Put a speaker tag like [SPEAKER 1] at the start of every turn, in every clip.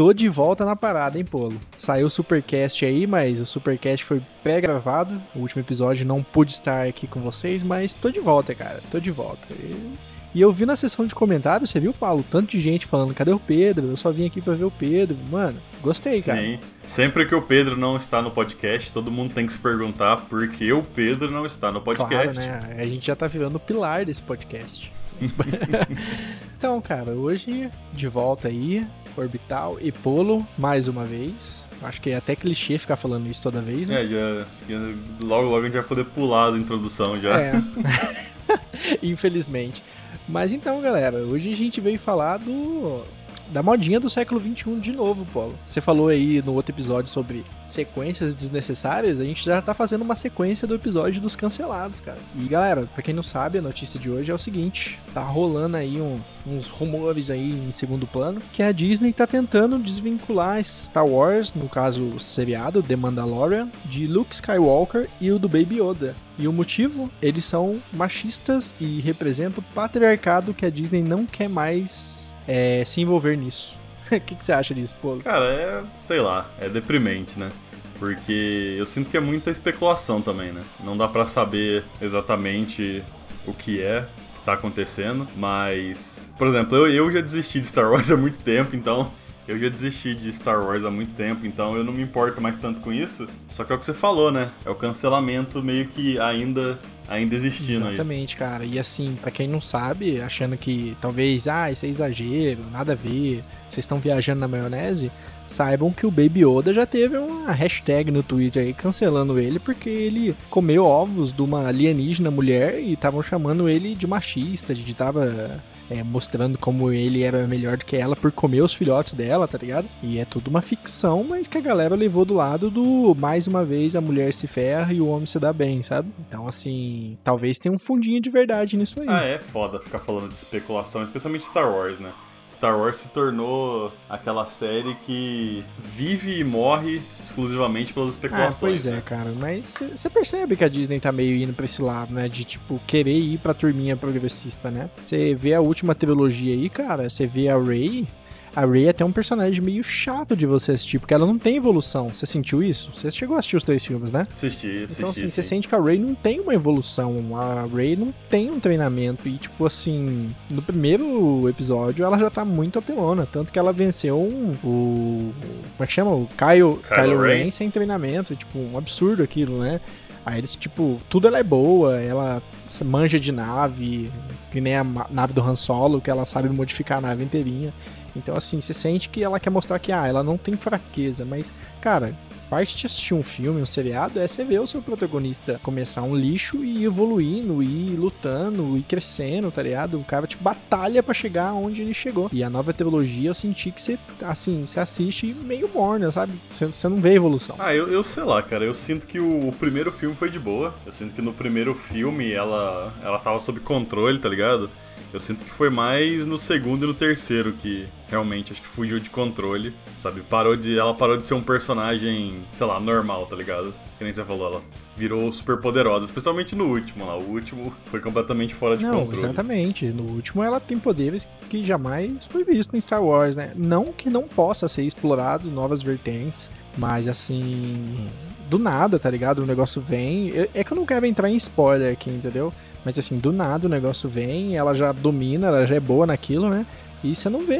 [SPEAKER 1] Tô de volta na parada, hein, Polo? Saiu o Supercast aí, mas o Supercast foi pré-gravado. O último episódio não pude estar aqui com vocês, mas tô de volta, cara. Tô de volta. E e eu vi na sessão de comentários, você viu, Paulo? Tanto de gente falando, cadê o Pedro? Eu só vim aqui pra ver o Pedro. Mano, gostei, cara. Sim.
[SPEAKER 2] Sempre que o Pedro não está no podcast, todo mundo tem que se perguntar por que o Pedro não está no podcast.
[SPEAKER 1] Claro, né? A gente já tá virando o pilar desse podcast. então, cara, hoje de volta aí, Orbital e Polo, mais uma vez. Acho que é até clichê ficar falando isso toda vez,
[SPEAKER 2] né? É, já, já logo logo a gente vai poder pular as introdução já. É.
[SPEAKER 1] Infelizmente. Mas então, galera, hoje a gente veio falar do da modinha do século XXI de novo, Paulo. Você falou aí no outro episódio sobre sequências desnecessárias, a gente já tá fazendo uma sequência do episódio dos cancelados, cara. E galera, pra quem não sabe, a notícia de hoje é o seguinte: tá rolando aí um, uns rumores aí em segundo plano que a Disney tá tentando desvincular Star Wars, no caso o seriado The Mandalorian, de Luke Skywalker e o do Baby Yoda. E o motivo? Eles são machistas e representam o patriarcado que a Disney não quer mais é, se envolver nisso. O que, que, você acha disso, Polo?
[SPEAKER 2] Cara, é, sei lá, é deprimente, né? Porque eu sinto que é muita especulação também, né? Não dá para saber exatamente o que é que tá acontecendo, mas. Por exemplo, eu, eu já desisti de Star Wars há muito tempo, então eu já desisti de Star Wars há muito tempo, então eu não me importo mais tanto com isso. Só que é o que você falou, né? É o cancelamento meio que ainda ainda existindo
[SPEAKER 1] Exatamente, aí. cara. E assim, para quem não sabe, achando que talvez, ah, isso é exagero, nada a ver, vocês estão viajando na maionese, saibam que o Baby Yoda já teve uma hashtag no Twitter aí cancelando ele porque ele comeu ovos de uma alienígena mulher e estavam chamando ele de machista, de tava é, mostrando como ele era melhor do que ela por comer os filhotes dela, tá ligado? E é tudo uma ficção, mas que a galera levou do lado do mais uma vez a mulher se ferra e o homem se dá bem, sabe? Então, assim, talvez tenha um fundinho de verdade nisso aí.
[SPEAKER 2] Ah, é foda ficar falando de especulação, especialmente Star Wars, né? Star Wars se tornou aquela série que vive e morre exclusivamente pelas especulações.
[SPEAKER 1] Ah, pois é, né? cara. Mas você percebe que a Disney tá meio indo pra esse lado, né? De, tipo, querer ir pra turminha progressista, né? Você vê a última trilogia aí, cara, você vê a Rey, a Rey é até um personagem meio chato de você assistir, porque ela não tem evolução. Você sentiu isso? Você chegou a assistir os três filmes, né?
[SPEAKER 2] Assisti, assisti.
[SPEAKER 1] Então, assim,
[SPEAKER 2] você
[SPEAKER 1] sente que a Rey não tem uma evolução. A Rey não tem um treinamento. E, tipo, assim, no primeiro episódio ela já tá muito apelona. Tanto que ela venceu um, o. Como é que chama? O Kylo, Kylo, Kylo Ren. Ren sem treinamento. Tipo, um absurdo aquilo, né? Aí eles, tipo, tudo ela é boa, ela manja de nave, que nem a nave do Han Solo, que ela sabe modificar a nave inteirinha. Então, assim, você sente que ela quer mostrar que, ah, ela não tem fraqueza, mas, cara, parte de assistir um filme, um seriado, é você ver o seu protagonista começar um lixo e ir evoluindo, e ir lutando, e crescendo, tá ligado? O cara, tipo, batalha para chegar onde ele chegou. E a nova trilogia, eu senti que você, assim, você assiste meio morna, sabe? Você, você não vê evolução.
[SPEAKER 2] Ah, eu, eu sei lá, cara. Eu sinto que o, o, primeiro filme foi de boa. Eu sinto que no primeiro filme ela, ela tava sob controle, tá ligado? Eu sinto que foi mais no segundo e no terceiro que realmente acho que fugiu de controle, sabe? Parou de, ela parou de ser um personagem, sei lá, normal, tá ligado? Que nem você falou, ela virou super poderosa, especialmente no último lá. O último foi completamente fora de
[SPEAKER 1] Não,
[SPEAKER 2] controle.
[SPEAKER 1] Exatamente. No último ela tem poderes que jamais foi visto em Star Wars, né? Não que não possa ser explorado novas vertentes, mas assim, do nada, tá ligado? O negócio vem. É que eu não quero entrar em spoiler aqui, entendeu? Mas assim, do nada o negócio vem, ela já domina, ela já é boa naquilo, né? E você não vê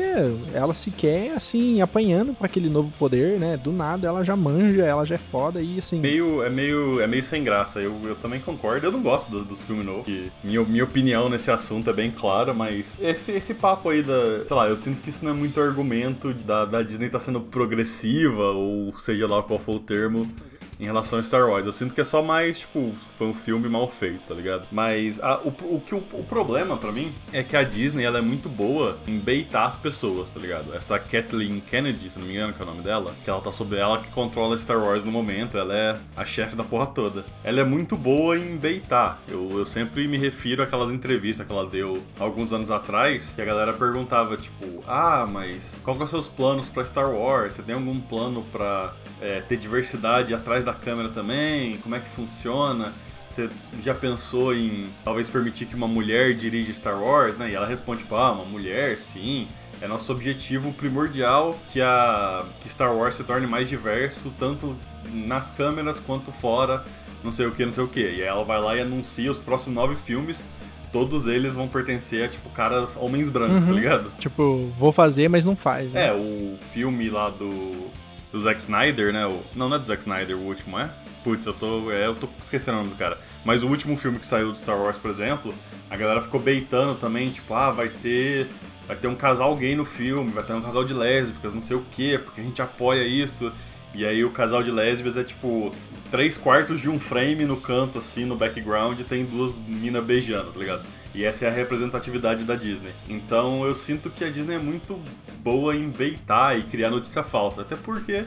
[SPEAKER 1] ela sequer, assim, apanhando para aquele novo poder, né? Do nada ela já manja, ela já é foda e assim.
[SPEAKER 2] Meio, é, meio, é meio sem graça. Eu, eu também concordo. Eu não gosto dos, dos filmes novos. minha, minha opinião nesse assunto é bem clara, mas esse, esse papo aí da. Sei lá, eu sinto que isso não é muito argumento da, da Disney tá sendo progressiva, ou seja lá qual for o termo em relação a Star Wars. Eu sinto que é só mais, tipo, foi um filme mal feito, tá ligado? Mas a, o, o, que, o, o problema para mim é que a Disney ela é muito boa em beitar as pessoas, tá ligado? Essa Kathleen Kennedy, se não me engano, que é o nome dela, que ela tá sobre ela que controla Star Wars no momento, ela é a chefe da porra toda. Ela é muito boa em beitar. Eu, eu sempre me refiro àquelas entrevistas que ela deu alguns anos atrás, que a galera perguntava, tipo, ah, mas qual que são os seus planos para Star Wars? Você tem algum plano para é, ter diversidade atrás da da câmera também? Como é que funciona? Você já pensou em talvez permitir que uma mulher dirija Star Wars, né? E ela responde, tipo, ah, uma mulher, sim. É nosso objetivo primordial que a que Star Wars se torne mais diverso, tanto nas câmeras quanto fora, não sei o que, não sei o que. E ela vai lá e anuncia os próximos nove filmes todos eles vão pertencer a, tipo, caras homens brancos, tá uhum. tá ligado?
[SPEAKER 1] Tipo, vou fazer, mas não faz,
[SPEAKER 2] né? É, o filme lá do, do Zack Snyder, né? O, não, não é do Zack Snyder, o último é? Putz, eu tô, é, eu tô esquecendo o nome do cara. Mas o último filme que saiu do Star Wars, por exemplo, a galera ficou beitando também, tipo, ah, vai ter vai ter um casal gay no filme, vai ter um casal de lésbicas, não sei o quê, porque a gente apoia isso. E aí o casal de lésbicas é tipo três quartos de um frame no canto, assim, no background, e tem duas minas beijando, tá ligado? E essa é a representatividade da Disney. Então eu sinto que a Disney é muito boa em beitar e criar notícia falsa. Até porque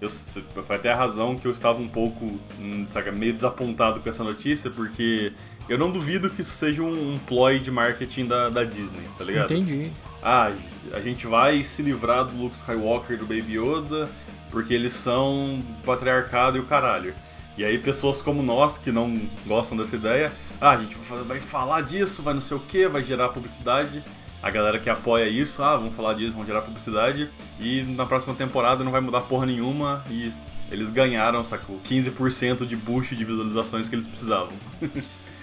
[SPEAKER 2] eu, foi até a razão que eu estava um pouco, hum, sabe, meio desapontado com essa notícia, porque eu não duvido que isso seja um, um ploy de marketing da, da Disney, tá ligado?
[SPEAKER 1] Entendi.
[SPEAKER 2] Ah, a gente vai se livrar do Luke Skywalker e do Baby Yoda, porque eles são patriarcado e o caralho. E aí pessoas como nós, que não gostam dessa ideia, ah, a gente vai falar disso, vai não sei o que, vai gerar publicidade. A galera que apoia isso, ah, vamos falar disso, vão gerar publicidade. E na próxima temporada não vai mudar porra nenhuma e eles ganharam, sacou? 15% de boost de visualizações que eles precisavam.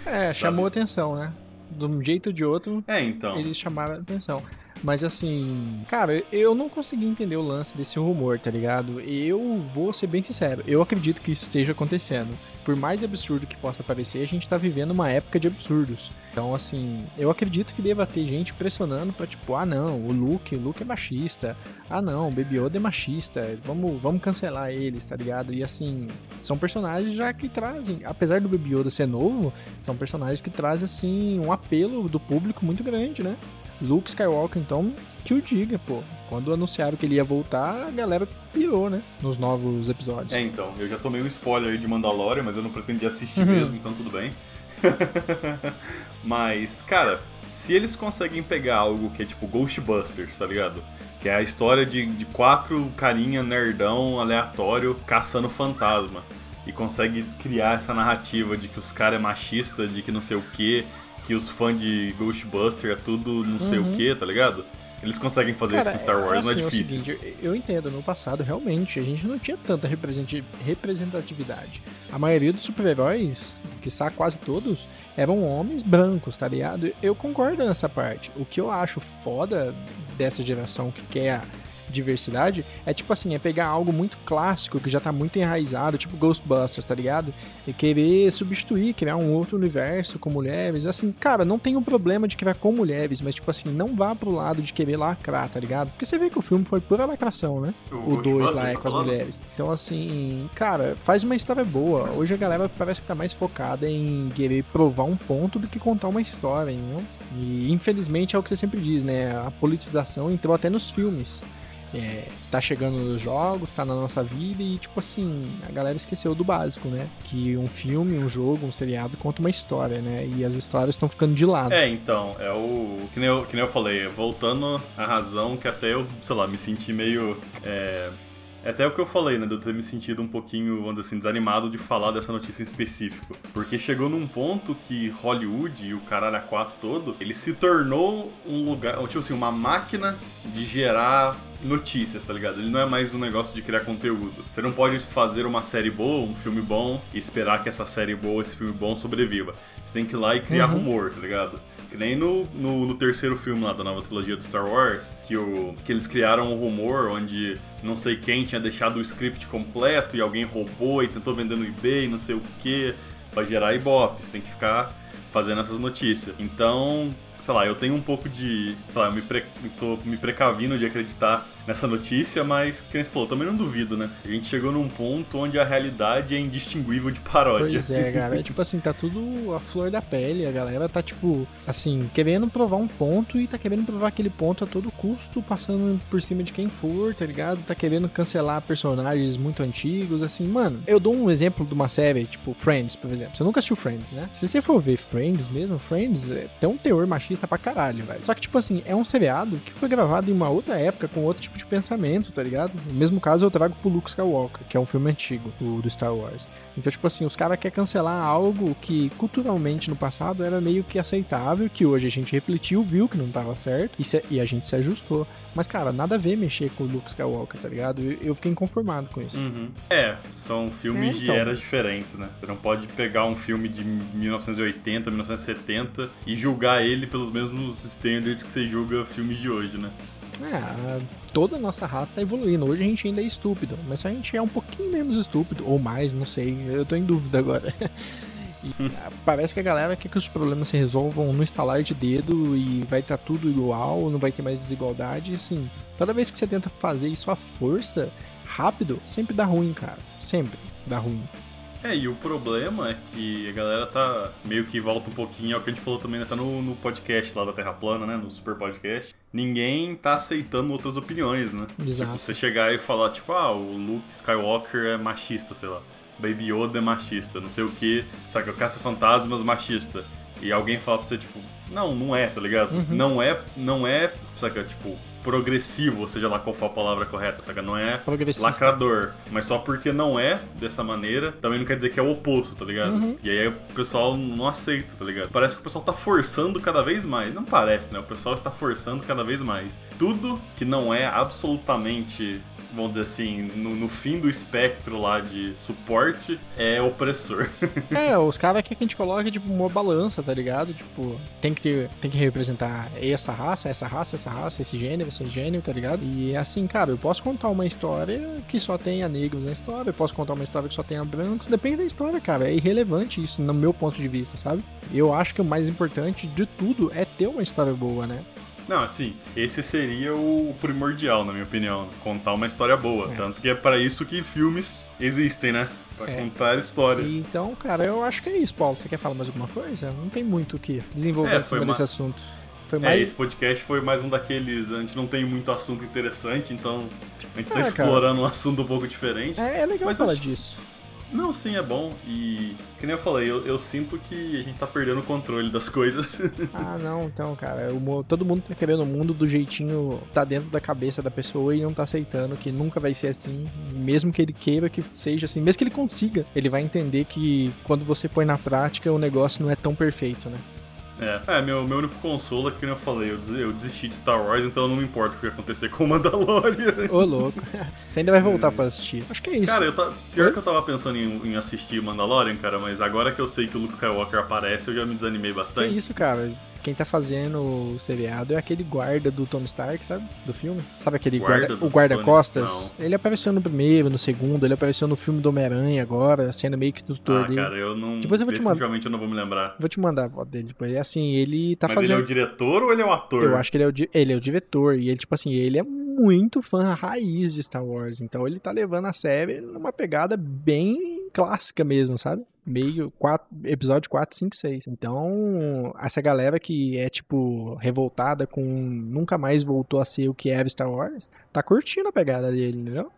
[SPEAKER 1] é, chamou atenção, né? De um jeito ou de outro,
[SPEAKER 2] é, então.
[SPEAKER 1] eles chamaram atenção. Mas assim, cara, eu não consegui entender o lance desse rumor, tá ligado? Eu vou ser bem sincero, eu acredito que isso esteja acontecendo. Por mais absurdo que possa parecer, a gente tá vivendo uma época de absurdos. Então, assim, eu acredito que deva ter gente pressionando pra, tipo, ah não, o Luke, o Luke é machista. Ah não, o Baby Yoda é machista. Vamos, vamos cancelar eles, tá ligado? E assim, são personagens já que trazem, apesar do Baby Yoda ser novo, são personagens que trazem, assim, um apelo do público muito grande, né? Luke Skywalker, então, que o diga, pô. Quando anunciaram que ele ia voltar, a galera pirou, né? Nos novos episódios.
[SPEAKER 2] É, então, eu já tomei um spoiler aí de Mandalorian, mas eu não pretendi assistir uhum. mesmo, então tudo bem. mas, cara, se eles conseguem pegar algo que é tipo Ghostbusters, tá ligado? Que é a história de, de quatro carinha nerdão aleatório caçando fantasma. E consegue criar essa narrativa de que os caras é machista, de que não sei o que, que os fãs de Ghostbuster é tudo não sei uhum. o que, tá ligado? Eles conseguem fazer Cara, isso com Star Wars, assim, não é assim, difícil.
[SPEAKER 1] É seguinte, eu entendo, no passado, realmente, a gente não tinha tanta representatividade. A maioria dos super-heróis, que quase todos, eram homens brancos, tá ligado? Eu concordo nessa parte. O que eu acho foda dessa geração que quer diversidade, é tipo assim, é pegar algo muito clássico que já tá muito enraizado, tipo Ghostbusters, tá ligado? E querer substituir, criar um outro universo com mulheres. Assim, cara, não tem um problema de criar com mulheres, mas tipo assim, não vá pro lado de querer lacrar, tá ligado? Porque você vê que o filme foi pura lacração, né? O 2 lá é com as mulheres. Então, assim, cara, faz uma história boa. Hoje a galera parece que tá mais focada em querer provar um ponto do que contar uma história, entendeu? E infelizmente é o que você sempre diz, né? A politização entrou até nos filmes é, tá chegando nos jogos, tá na nossa vida e, tipo assim, a galera esqueceu do básico, né? Que um filme, um jogo, um seriado conta uma história, né? E as histórias estão ficando de lado.
[SPEAKER 2] É, então, é o. Que nem eu, que nem eu falei, voltando à razão que até eu, sei lá, me senti meio. É é até o que eu falei, né? De eu ter me sentido um pouquinho, vamos dizer assim, desanimado de falar dessa notícia em específico. Porque chegou num ponto que Hollywood e o caralho a 4 todo, ele se tornou um lugar, tipo assim, uma máquina de gerar notícias, tá ligado? Ele não é mais um negócio de criar conteúdo. Você não pode fazer uma série boa, um filme bom, e esperar que essa série boa, esse filme bom sobreviva. Você tem que ir lá e criar uhum. rumor, tá ligado? Que nem no, no, no, terceiro filme lá da nova trilogia do Star Wars, que, o, que eles criaram um rumor onde não sei quem tinha deixado o script completo e alguém roubou e tentou vender no eBay, não sei o que, pra gerar ibope. Você tem que ficar fazendo essas notícias. Então, sei lá, eu tenho um pouco de. Sei lá, eu me, pre, tô me precavindo de acreditar nessa notícia, mas, como você falou, também não duvido, né? A gente chegou num ponto onde a realidade é indistinguível de paródia.
[SPEAKER 1] Pois é, cara. É, tipo assim, tá tudo a flor da pele. A galera tá, tipo, assim, querendo provar um ponto e tá querendo provar aquele ponto a todo custo, passando por cima de quem for, tá ligado? Tá querendo cancelar personagens muito antigos, assim, mano. Eu dou um exemplo de uma série, tipo, Friends, por exemplo. Você nunca assistiu Friends, né? Se você for ver Friends mesmo, Friends é, tem um teor machista pra caralho, velho. Só que, tipo assim, é um seriado que foi gravado em uma outra época, com outro tipo de pensamento, tá ligado? No mesmo caso, eu trago pro Luke Skywalker, que é um filme antigo, o, do Star Wars. Então, tipo assim, os caras querem cancelar algo que culturalmente no passado era meio que aceitável, que hoje a gente refletiu, viu que não tava certo, e, se, e a gente se ajustou. Mas, cara, nada a ver mexer com o Luke Skywalker, tá ligado? Eu, eu fiquei inconformado com isso.
[SPEAKER 2] Uhum. É, são filmes é, então. de eras diferentes, né? Você não pode pegar um filme de 1980, 1970 e julgar ele pelos mesmos standards que você julga filmes de hoje, né?
[SPEAKER 1] É, toda a nossa raça tá evoluindo. Hoje a gente ainda é estúpido, mas a gente é um pouquinho menos estúpido, ou mais, não sei. Eu tô em dúvida agora. E parece que a galera quer que os problemas se resolvam no instalar de dedo e vai estar tá tudo igual, não vai ter mais desigualdade. Assim, toda vez que você tenta fazer isso à força, rápido, sempre dá ruim, cara. Sempre dá ruim.
[SPEAKER 2] É, e o problema é que a galera tá meio que volta um pouquinho ao que a gente falou também, né? Tá no, no podcast lá da Terra Plana, né? No Super Podcast. Ninguém tá aceitando outras opiniões, né?
[SPEAKER 1] Exato.
[SPEAKER 2] Tipo, você chegar e falar, tipo, ah, o Luke Skywalker é machista, sei lá. Baby Yoda é machista, não sei o que, sabe? O Caça-Fantasmas machista. E alguém fala pra você, tipo, não, não é, tá ligado? Uhum. Não é, não é, saca, tipo, progressivo, ou seja lá qual for a palavra correta, saca? Não é lacrador. Mas só porque não é dessa maneira, também não quer dizer que é o oposto, tá ligado? Uhum. E aí o pessoal não aceita, tá ligado? Parece que o pessoal tá forçando cada vez mais. Não parece, né? O pessoal está forçando cada vez mais. Tudo que não é absolutamente vamos dizer assim, no, no, fim do espectro lá de suporte, é opressor.
[SPEAKER 1] é, os caras que a gente coloca, tipo, uma balança, tá ligado? Tipo, tem que ter, tem que representar essa raça, essa raça, essa raça, esse gênero, esse gênero, tá ligado? E assim, cara, eu posso contar uma história que só tenha negros na história, eu posso contar uma história que só tenha brancos, depende da história, cara. É irrelevante isso, no meu ponto de vista, sabe? Eu acho que o mais importante de tudo é ter uma história boa, né?
[SPEAKER 2] Não, assim, esse seria o primordial, na minha opinião. Contar uma história boa. É. Tanto que é para isso que filmes existem, né? Pra é. contar história.
[SPEAKER 1] E, então, cara, eu acho que é isso, Paulo. Você quer falar mais alguma coisa? Não tem muito o que desenvolver é, sobre uma... esse assunto.
[SPEAKER 2] Foi é, mais... É, esse podcast foi mais um daqueles. A gente não tem muito assunto interessante, então a gente tá é, explorando cara. um assunto um pouco diferente.
[SPEAKER 1] É, é legal falar acho... disso.
[SPEAKER 2] Não, sim, é bom. E, que nem eu falei, eu, eu, sinto que a gente tá perdendo o controle das coisas.
[SPEAKER 1] ah, não, então, cara, o, todo mundo tá querendo o mundo do jeitinho, tá dentro da cabeça da pessoa e não tá aceitando que nunca vai ser assim. Mesmo que ele queira que seja assim, mesmo que ele consiga, ele vai entender que quando você põe na prática, o negócio não é tão perfeito, né?
[SPEAKER 2] É, é meu, meu único consolo é que, como eu falei, eu, eu desisti de Star Wars, então não me importa o que acontecer com o Mandalorian.
[SPEAKER 1] Ô, louco. Você ainda vai voltar pra assistir. Acho que é isso.
[SPEAKER 2] Cara, eu pior Oi? que eu tava pensando em, em assistir Mandalorian, cara, mas agora que eu sei que o Luke Skywalker aparece, eu já me desanimei bastante.
[SPEAKER 1] É isso, cara quem tá fazendo o seriado é aquele guarda do Tom Stark, sabe? Do filme. Sabe aquele guarda, guarda o guarda-costas? Ele apareceu no primeiro, no segundo, ele apareceu no filme do Homem-Aranha agora, sendo meio que tutor
[SPEAKER 2] ah, dele. cara, eu não...
[SPEAKER 1] Depois eu vou te mandar.
[SPEAKER 2] eu não vou me lembrar.
[SPEAKER 1] Vou te mandar a foto dele depois. É assim, ele tá
[SPEAKER 2] Mas
[SPEAKER 1] fazendo...
[SPEAKER 2] ele é o diretor ou ele é o ator?
[SPEAKER 1] Eu acho que ele é o, di... ele é o diretor, e ele, tipo assim, ele é muito fã raiz de Star Wars, então ele tá levando a série numa pegada bem clássica mesmo, sabe? Meio quatro, episódio 4, 5, 6. Então, essa galera que é, tipo, revoltada com nunca mais voltou a ser o que era Star Wars, tá curtindo a pegada dele, entendeu?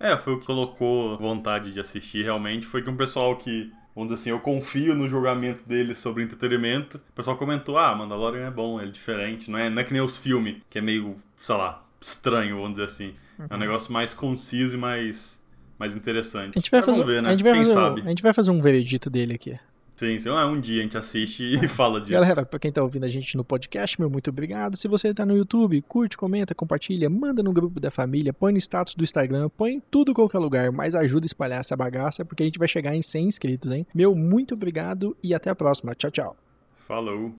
[SPEAKER 2] É, foi o que colocou vontade de assistir realmente. Foi que um pessoal que, vamos dizer assim, eu confio no julgamento dele sobre entretenimento. O pessoal comentou: ah, Mandalorian é bom, ele é diferente. Não é, não é que nem os filmes, que é meio, sei lá, estranho, vamos dizer assim. Uhum. É um uhum. negócio mais conciso e mais mais interessante.
[SPEAKER 1] A gente vai, fazer, ver, né? a gente vai Quem fazer, sabe? A gente vai fazer um veredito dele aqui.
[SPEAKER 2] Sim, sim. Ah, um dia a gente assiste e fala disso.
[SPEAKER 1] Galera, pra quem tá ouvindo a gente no podcast, meu muito obrigado. Se você tá no YouTube, curte, comenta, compartilha, manda no grupo da família, põe no status do Instagram, põe em tudo qualquer lugar, mas ajuda a espalhar essa bagaça, porque a gente vai chegar em 100 inscritos, hein? Meu muito obrigado e até a próxima. Tchau, tchau.
[SPEAKER 2] Falou.